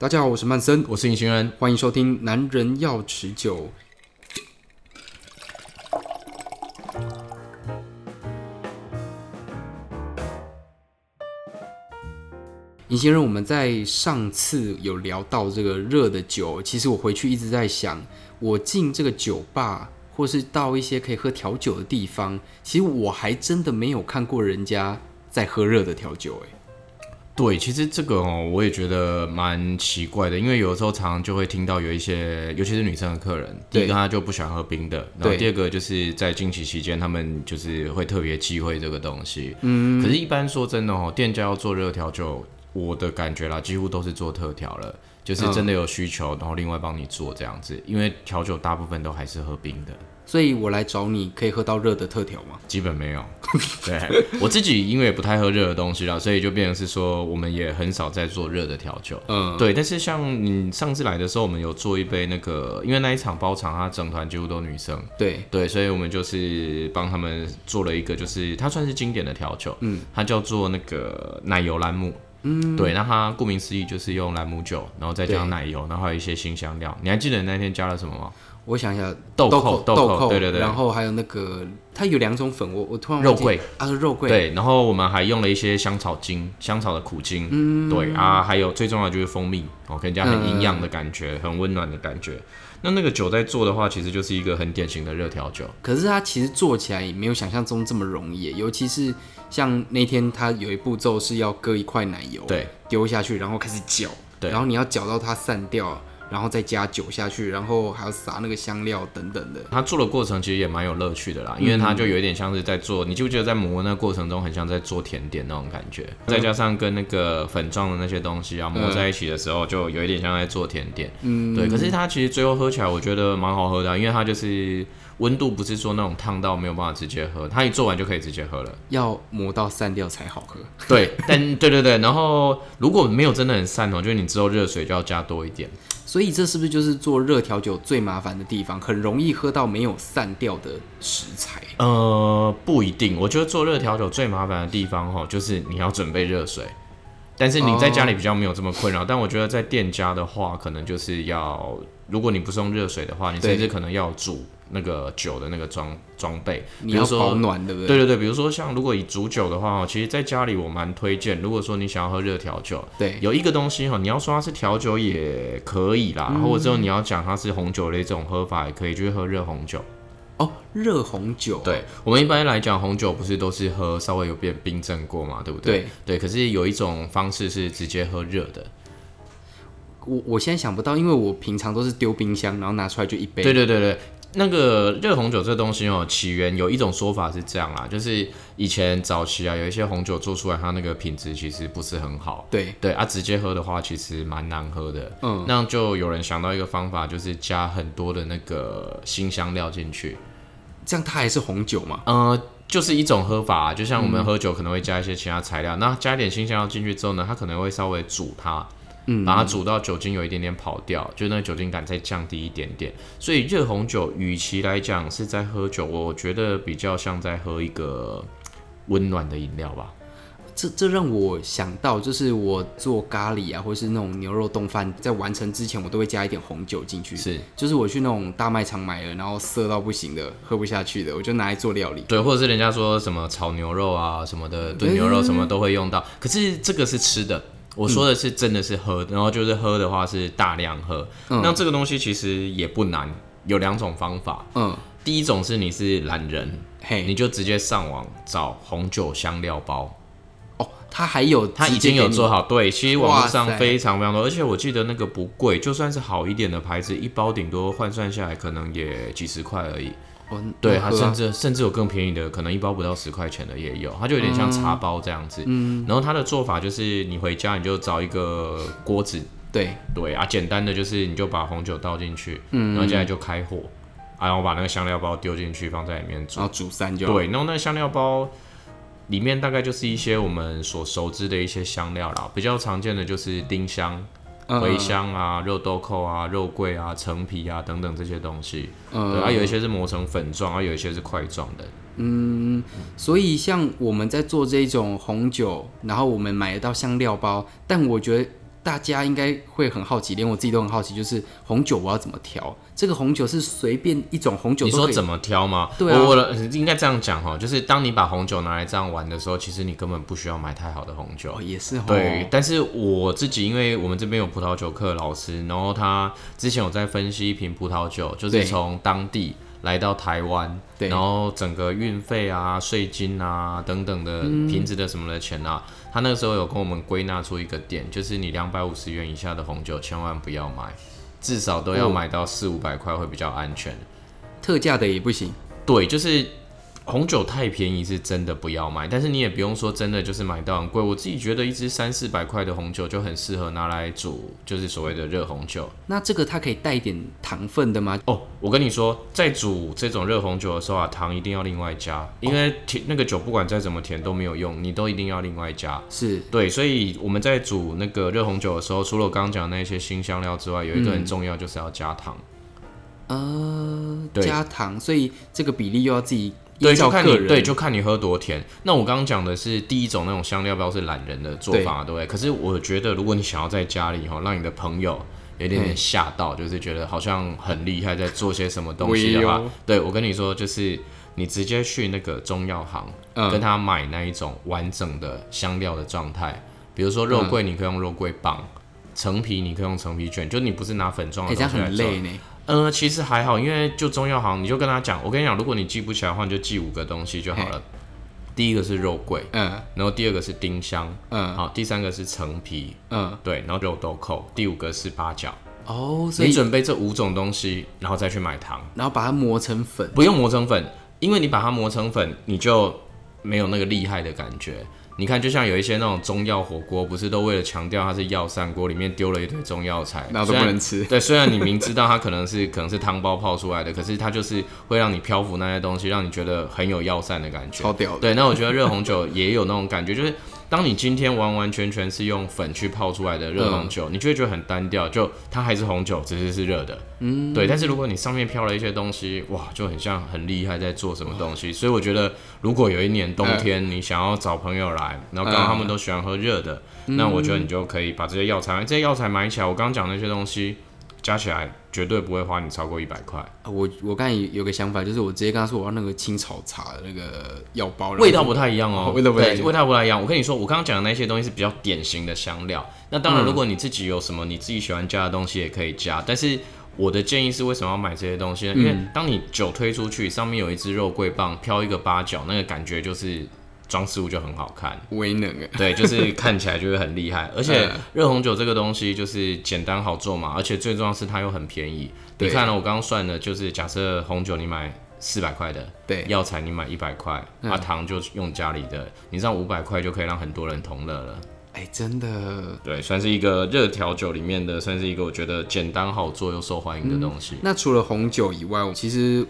大家好，我是曼森，我是隐形人，欢迎收听《男人要持久》。隐形人，我们在上次有聊到这个热的酒，其实我回去一直在想，我进这个酒吧，或是到一些可以喝调酒的地方，其实我还真的没有看过人家在喝热的调酒，哎。对，其实这个哦，我也觉得蛮奇怪的，因为有的时候常常就会听到有一些，尤其是女生的客人，第一个她就不喜欢喝冰的，然后第二个就是在经期期间，他们就是会特别忌讳这个东西。嗯，可是，一般说真的哦，店家要做热调酒，我的感觉啦，几乎都是做特调了，就是真的有需求，然后另外帮你做这样子，因为调酒大部分都还是喝冰的。所以我来找你，可以喝到热的特调吗？基本没有。对，我自己因为也不太喝热的东西啦，所以就变成是说，我们也很少在做热的调酒。嗯，对。但是像你上次来的时候，我们有做一杯那个，因为那一场包场，它整团几乎都女生。对对，所以我们就是帮他们做了一个，就是它算是经典的调酒。嗯，它叫做那个奶油兰姆。嗯，对。那它顾名思义就是用兰姆酒，然后再加上奶油，然后还有一些新香料。你还记得你那天加了什么吗？我想一下，豆蔻，豆蔻，对对对，然后还有那个，它有两种粉，我我突然肉桂。啊，是肉桂，对，然后我们还用了一些香草精，香草的苦精，嗯，对啊，还有最重要的就是蜂蜜，哦，给人家很营养的感觉，嗯、很温暖的感觉。那那个酒在做的话，其实就是一个很典型的热调酒。可是它其实做起来也没有想象中这么容易，尤其是像那天它有一步骤是要搁一块奶油，对，丢下去，然后开始搅，对，然后你要搅到它散掉。然后再加酒下去，然后还要撒那个香料等等的。他做的过程其实也蛮有乐趣的啦，因为他就有一点像是在做，嗯、你记不记得在磨那个过程中很像在做甜点那种感觉？嗯、再加上跟那个粉状的那些东西啊磨在一起的时候，就有一点像在做甜点。嗯，对。可是它其实最后喝起来，我觉得蛮好喝的，因为它就是温度不是说那种烫到没有办法直接喝，它一做完就可以直接喝了。要磨到散掉才好喝。对，但对对对，然后如果没有真的很散哦，就是你之后热水就要加多一点。所以这是不是就是做热调酒最麻烦的地方？很容易喝到没有散掉的食材。呃，不一定。我觉得做热调酒最麻烦的地方，哈，就是你要准备热水。但是你在家里比较没有这么困扰。哦、但我觉得在店家的话，可能就是要，如果你不是用热水的话，你甚至可能要煮。那个酒的那个装装备，你要保暖，对不对？对对对，比如说像如果以煮酒的话，其实在家里我蛮推荐。如果说你想要喝热调酒，对，有一个东西哈，你要说它是调酒也可以啦，嗯、或者之后你要讲它是红酒类这种喝法也可以，就是喝热红酒。哦，热红酒。对，我们一般来讲红酒不是都是喝稍微有变冰镇过嘛，对不对？对对，可是有一种方式是直接喝热的。我我现在想不到，因为我平常都是丢冰箱，然后拿出来就一杯。对对对对。那个热红酒这东西哦，起源有一种说法是这样啦，就是以前早期啊，有一些红酒做出来，它那个品质其实不是很好。对对啊，直接喝的话，其实蛮难喝的。嗯，那就有人想到一个方法，就是加很多的那个新香料进去，这样它还是红酒吗？呃，就是一种喝法啊，就像我们喝酒可能会加一些其他材料，嗯、那加一点新香料进去之后呢，它可能会稍微煮它。嗯，把它煮到酒精有一点点跑掉，就那个酒精感再降低一点点。所以热红酒与其来讲是在喝酒，我觉得比较像在喝一个温暖的饮料吧。这这让我想到，就是我做咖喱啊，或是那种牛肉冻饭，在完成之前，我都会加一点红酒进去。是，就是我去那种大卖场买了，然后涩到不行的，喝不下去的，我就拿来做料理。对，或者是人家说什么炒牛肉啊什么的，炖牛肉什么都会用到。可是这个是吃的。我说的是真的是喝，然后就是喝的话是大量喝。嗯、那这个东西其实也不难，有两种方法。嗯，第一种是你是懒人，嘿，你就直接上网找红酒香料包。哦，它还有，它已经有做好。对，其实网络上非常非常多，而且我记得那个不贵，就算是好一点的牌子，一包顶多换算下来可能也几十块而已。哦、对，它甚至甚至有更便宜的，可能一包不到十块钱的也有，它就有点像茶包这样子。嗯，然后它的做法就是，你回家你就找一个锅子，对。对啊，简单的就是你就把红酒倒进去，嗯，然后接下来就开火，啊然后把那个香料包丢进去放在里面煮，然后煮散就对，然后那个香料包里面大概就是一些我们所熟知的一些香料啦，比较常见的就是丁香。茴香啊，肉豆蔻啊，肉桂啊，陈皮啊等等这些东西，嗯，对，啊，有一些是磨成粉状，啊，有一些是块状的。嗯，所以像我们在做这种红酒，然后我们买得到香料包，但我觉得。大家应该会很好奇，连我自己都很好奇，就是红酒我要怎么调？这个红酒是随便一种红酒？你说怎么挑吗？对啊，我我应该这样讲哈，就是当你把红酒拿来这样玩的时候，其实你根本不需要买太好的红酒。哦，也是。对，但是我自己，因为我们这边有葡萄酒课老师，然后他之前有在分析一瓶葡萄酒，就是从当地。来到台湾，然后整个运费啊、税金啊等等的瓶子的什么的钱啊，嗯、他那个时候有跟我们归纳出一个点，就是你两百五十元以下的红酒千万不要买，至少都要买到四五百块会比较安全。特价的也不行。对，就是。红酒太便宜是真的不要买，但是你也不用说真的就是买到很贵。我自己觉得一支三四百块的红酒就很适合拿来煮，就是所谓的热红酒。那这个它可以带一点糖分的吗？哦，我跟你说，在煮这种热红酒的时候啊，糖一定要另外加，因为甜那个酒不管再怎么甜都没有用，你都一定要另外加。是对，所以我们在煮那个热红酒的时候，除了我刚刚讲的那些新香料之外，有一个很重要就是要加糖。嗯、呃，加糖，所以这个比例又要自己。对，就看你对，就看你喝多甜。那我刚刚讲的是第一种那种香料包是懒人的做法，对不对？可是我觉得，如果你想要在家里哈，让你的朋友有点点吓到，就是觉得好像很厉害，在做些什么东西的话，对，我跟你说，就是你直接去那个中药行，跟他买那一种完整的香料的状态，比如说肉桂，你可以用肉桂棒；陈皮，你可以用陈皮卷。就你不是拿粉状的东西来做。很累呢。嗯、呃，其实还好，因为就中药行，你就跟他讲，我跟你讲，如果你记不起来的话，你就记五个东西就好了。第一个是肉桂，嗯，然后第二个是丁香，嗯，好，第三个是陈皮，嗯，对，然后肉豆蔻，第五个是八角。哦，所以你准备这五种东西，然后再去买糖，然后把它磨成粉。不用磨成粉，因为你把它磨成粉，你就没有那个厉害的感觉。你看，就像有一些那种中药火锅，不是都为了强调它是药膳锅，里面丢了一堆中药材，那都不能吃。对，虽然你明知道它可能是可能是汤包泡出来的，可是它就是会让你漂浮那些东西，让你觉得很有药膳的感觉。超屌的。对，那我觉得热红酒也有那种感觉，就是。当你今天完完全全是用粉去泡出来的热红酒，嗯、你就会觉得很单调，就它还是红酒，只是是热的。嗯，对。但是如果你上面飘了一些东西，哇，就很像很厉害在做什么东西。所以我觉得，如果有一年冬天你想要找朋友来，然后刚刚他们都喜欢喝热的，嗯、那我觉得你就可以把这些药材，这些药材买起来，我刚刚讲那些东西。加起来绝对不会花你超过一百块。我我刚才有个想法，就是我直接跟他说我要那个青草茶的那个药包，味道不太一样哦，味道不太一样，味道不太一样。我跟你说，我刚刚讲的那些东西是比较典型的香料。那当然，如果你自己有什么你自己喜欢加的东西，也可以加。但是我的建议是，为什么要买这些东西呢？因为当你酒推出去，上面有一支肉桂棒，飘一个八角，那个感觉就是。装饰物就很好看，威能哎，对，就是看起来就会很厉害。而且热红酒这个东西就是简单好做嘛，而且最重要是它又很便宜。你看了我刚刚算的，就是假设红酒你买四百块的，对，药材你买一百块，啊糖就用家里的，你知道五百块就可以让很多人同乐了。哎、欸，真的，对，算是一个热调酒里面的，算是一个我觉得简单好做又受欢迎的东西。嗯、那除了红酒以外，其实。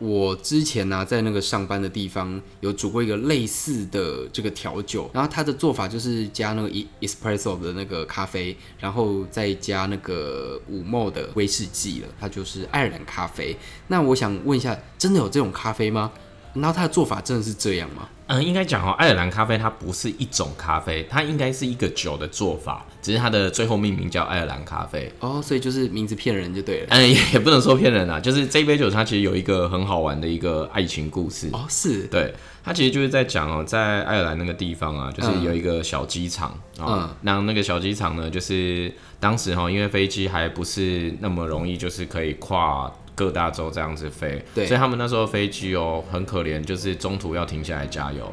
我之前呢、在那个上班的地方有煮过一个类似的这个调酒，然后它的做法就是加那个 espresso 的那个咖啡，然后再加那个五 ml 的威士忌了，它就是爱尔兰咖啡。那我想问一下，真的有这种咖啡吗？然后它的做法真的是这样吗？嗯，应该讲哦，爱尔兰咖啡它不是一种咖啡，它应该是一个酒的做法，只是它的最后命名叫爱尔兰咖啡。哦，所以就是名字骗人就对了。嗯，也不能说骗人啊，就是这杯酒它其实有一个很好玩的一个爱情故事。哦，是。对，它其实就是在讲哦，在爱尔兰那个地方啊，就是有一个小机场。嗯。那、哦、那个小机场呢，就是当时哈，因为飞机还不是那么容易，就是可以跨。各大洲这样子飞，对，所以他们那时候飞机哦很可怜，就是中途要停下来加油。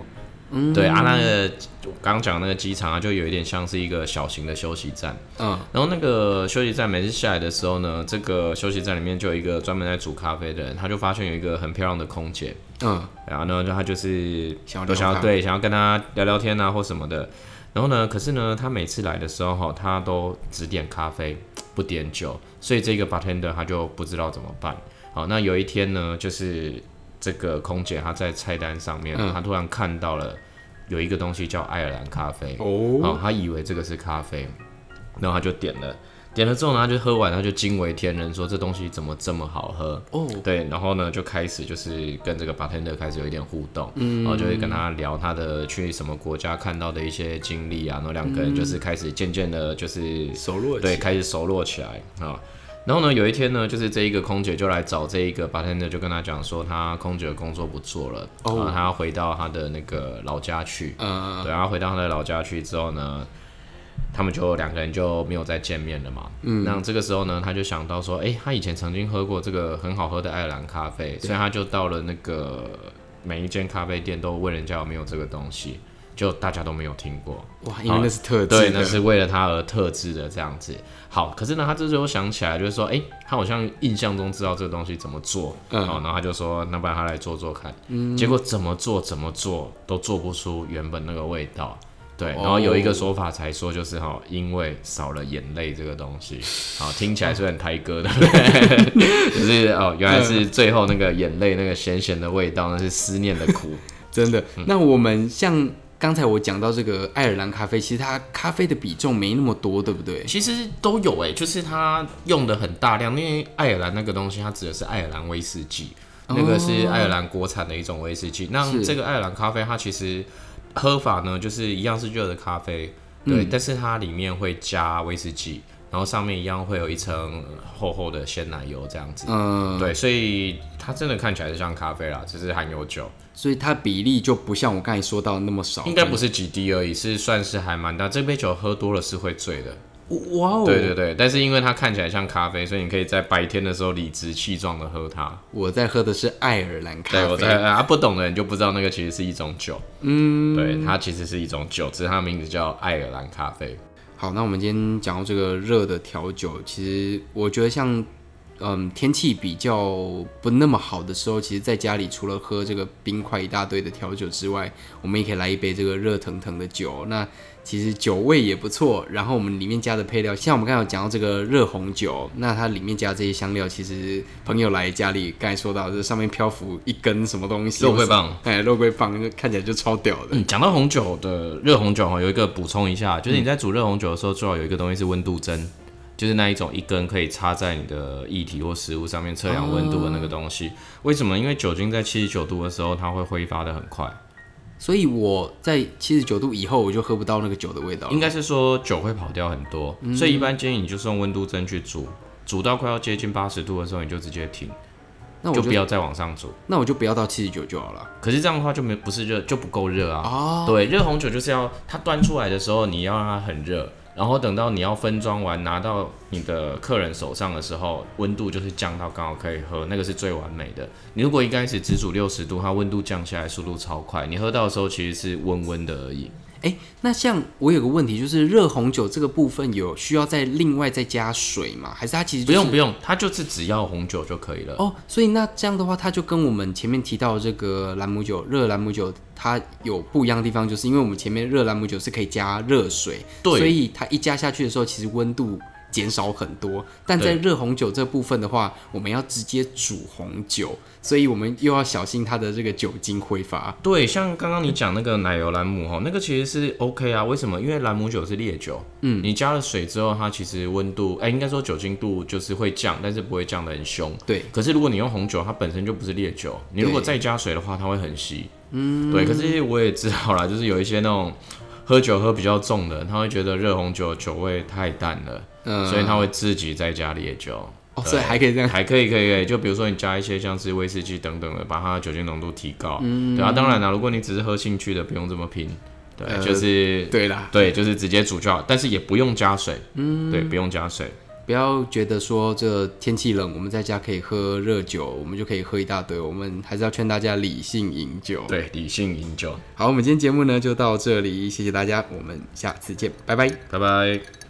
嗯，对啊，那个我刚刚讲那个机场啊，就有一点像是一个小型的休息站。嗯，然后那个休息站每次下来的时候呢，这个休息站里面就有一个专门在煮咖啡的人，他就发现有一个很漂亮的空姐。嗯，然后呢，就他就是都想要对想要跟他聊聊天啊或什么的。然后呢，可是呢，他每次来的时候哈，他都只点咖啡。不点酒，所以这个 bartender 他就不知道怎么办。好，那有一天呢，就是这个空姐她在菜单上面，她、嗯、突然看到了有一个东西叫爱尔兰咖啡。哦，好，她以为这个是咖啡，然后她就点了。点了之后呢，他就喝完，他就惊为天人，说这东西怎么这么好喝？哦，对，然后呢就开始就是跟这个 bartender 开始有一点互动，嗯，然后就会跟他聊他的去什么国家看到的一些经历啊，然后两个人就是开始渐渐的，就是熟络，对，开始熟络起来啊。然后呢，有一天呢，就是这一个空姐就来找这一个 bartender，就跟他讲说，他空姐的工作不做了，哦，他要回到他的那个老家去。嗯，对，然后回到他的老家去之后呢，他们就两个人就没有再见面了嘛。嗯，那这个时候呢，他就想到说，哎，他以前曾经喝过这个很好喝的爱尔兰咖啡，所以他就到了那个每一间咖啡店都问人家有没有这个东西。就大家都没有听过哇，因为那是特制，对，那是为了他而特制的这样子。好，可是呢，他这时候想起来，就是说，哎、欸，他好像印象中知道这个东西怎么做，嗯，然后他就说，那不然他来做做看。嗯，结果怎么做怎么做都做不出原本那个味道。对，然后有一个说法才说，就是哈，因为少了眼泪这个东西。好，听起来是很台歌的，对不对？可是哦，原来是最后那个眼泪那个咸咸的味道，那是思念的苦，真的。那我们像。刚才我讲到这个爱尔兰咖啡，其实它咖啡的比重没那么多，对不对？其实都有哎，就是它用的很大量，因为爱尔兰那个东西，它指的是爱尔兰威士忌，哦、那个是爱尔兰国产的一种威士忌。那这个爱尔兰咖啡，它其实喝法呢，就是一样是热的咖啡，对，嗯、但是它里面会加威士忌，然后上面一样会有一层厚厚的鲜奶油这样子，嗯，对，所以它真的看起来是像咖啡啦，只是含有酒。所以它比例就不像我刚才说到那么少，应该不是几滴而已，是算是还蛮大。这杯酒喝多了是会醉的，哇哦！对对对，但是因为它看起来像咖啡，所以你可以在白天的时候理直气壮的喝它。我在喝的是爱尔兰咖啡，对，我在啊，不懂的人就不知道那个其实是一种酒，嗯，对，它其实是一种酒，只是它的名字叫爱尔兰咖啡。好，那我们今天讲到这个热的调酒，其实我觉得像。嗯，天气比较不那么好的时候，其实在家里除了喝这个冰块一大堆的调酒之外，我们也可以来一杯这个热腾腾的酒。那其实酒味也不错。然后我们里面加的配料，像我们刚才有讲到这个热红酒，那它里面加这些香料，其实朋友来家里刚才说到，这上面漂浮一根什么东西，肉桂棒，哎，肉桂棒，看起来就超屌的。嗯，讲到红酒的热红酒哈，有一个补充一下，就是你在煮热红酒的时候，最好有一个东西是温度针。就是那一种一根可以插在你的液体或食物上面测量温度的那个东西。为什么？因为酒精在七十九度的时候，它会挥发的很快。所以我在七十九度以后，我就喝不到那个酒的味道。应该是说酒会跑掉很多，所以一般建议你就是用温度针去煮，煮到快要接近八十度的时候，你就直接停，那我就，就不要再往上煮。那我就不要到七十九就好了。可是这样的话就没不是热就不够热啊。哦。对，热红酒就是要它端出来的时候，你要让它很热。然后等到你要分装完拿到你的客人手上的时候，温度就是降到刚好可以喝，那个是最完美的。你如果一开始只煮六十度，它温度降下来速度超快，你喝到的时候其实是温温的而已。哎，那像我有个问题，就是热红酒这个部分有需要再另外再加水吗？还是它其实、就是、不用不用，它就是只要红酒就可以了。哦，所以那这样的话，它就跟我们前面提到这个兰姆酒，热兰姆酒，它有不一样的地方，就是因为我们前面热兰姆酒是可以加热水，对，所以它一加下去的时候，其实温度。减少很多，但在热红酒这部分的话，我们要直接煮红酒，所以我们又要小心它的这个酒精挥发。对，像刚刚你讲那个奶油兰姆哈，那个其实是 OK 啊。为什么？因为兰姆酒是烈酒，嗯，你加了水之后，它其实温度，哎、欸，应该说酒精度就是会降，但是不会降得很凶。对。可是如果你用红酒，它本身就不是烈酒，你如果再加水的话，它会很稀。嗯。对。可是我也知道啦，就是有一些那种喝酒喝比较重的，他会觉得热红酒酒味太淡了。嗯，所以他会自己在家里也就，哦，所以还可以这样，还可以，可以，可以。就比如说你加一些像是威士忌等等的，把它的酒精浓度提高。嗯，对啊，当然了，如果你只是喝兴趣的，不用这么拼。对，呃、就是对啦，对，就是直接煮就好，但是也不用加水。嗯，对，不用加水。不要觉得说这天气冷，我们在家可以喝热酒，我们就可以喝一大堆。我们还是要劝大家理性饮酒。对，理性饮酒。好，我们今天节目呢就到这里，谢谢大家，我们下次见，拜拜，拜拜。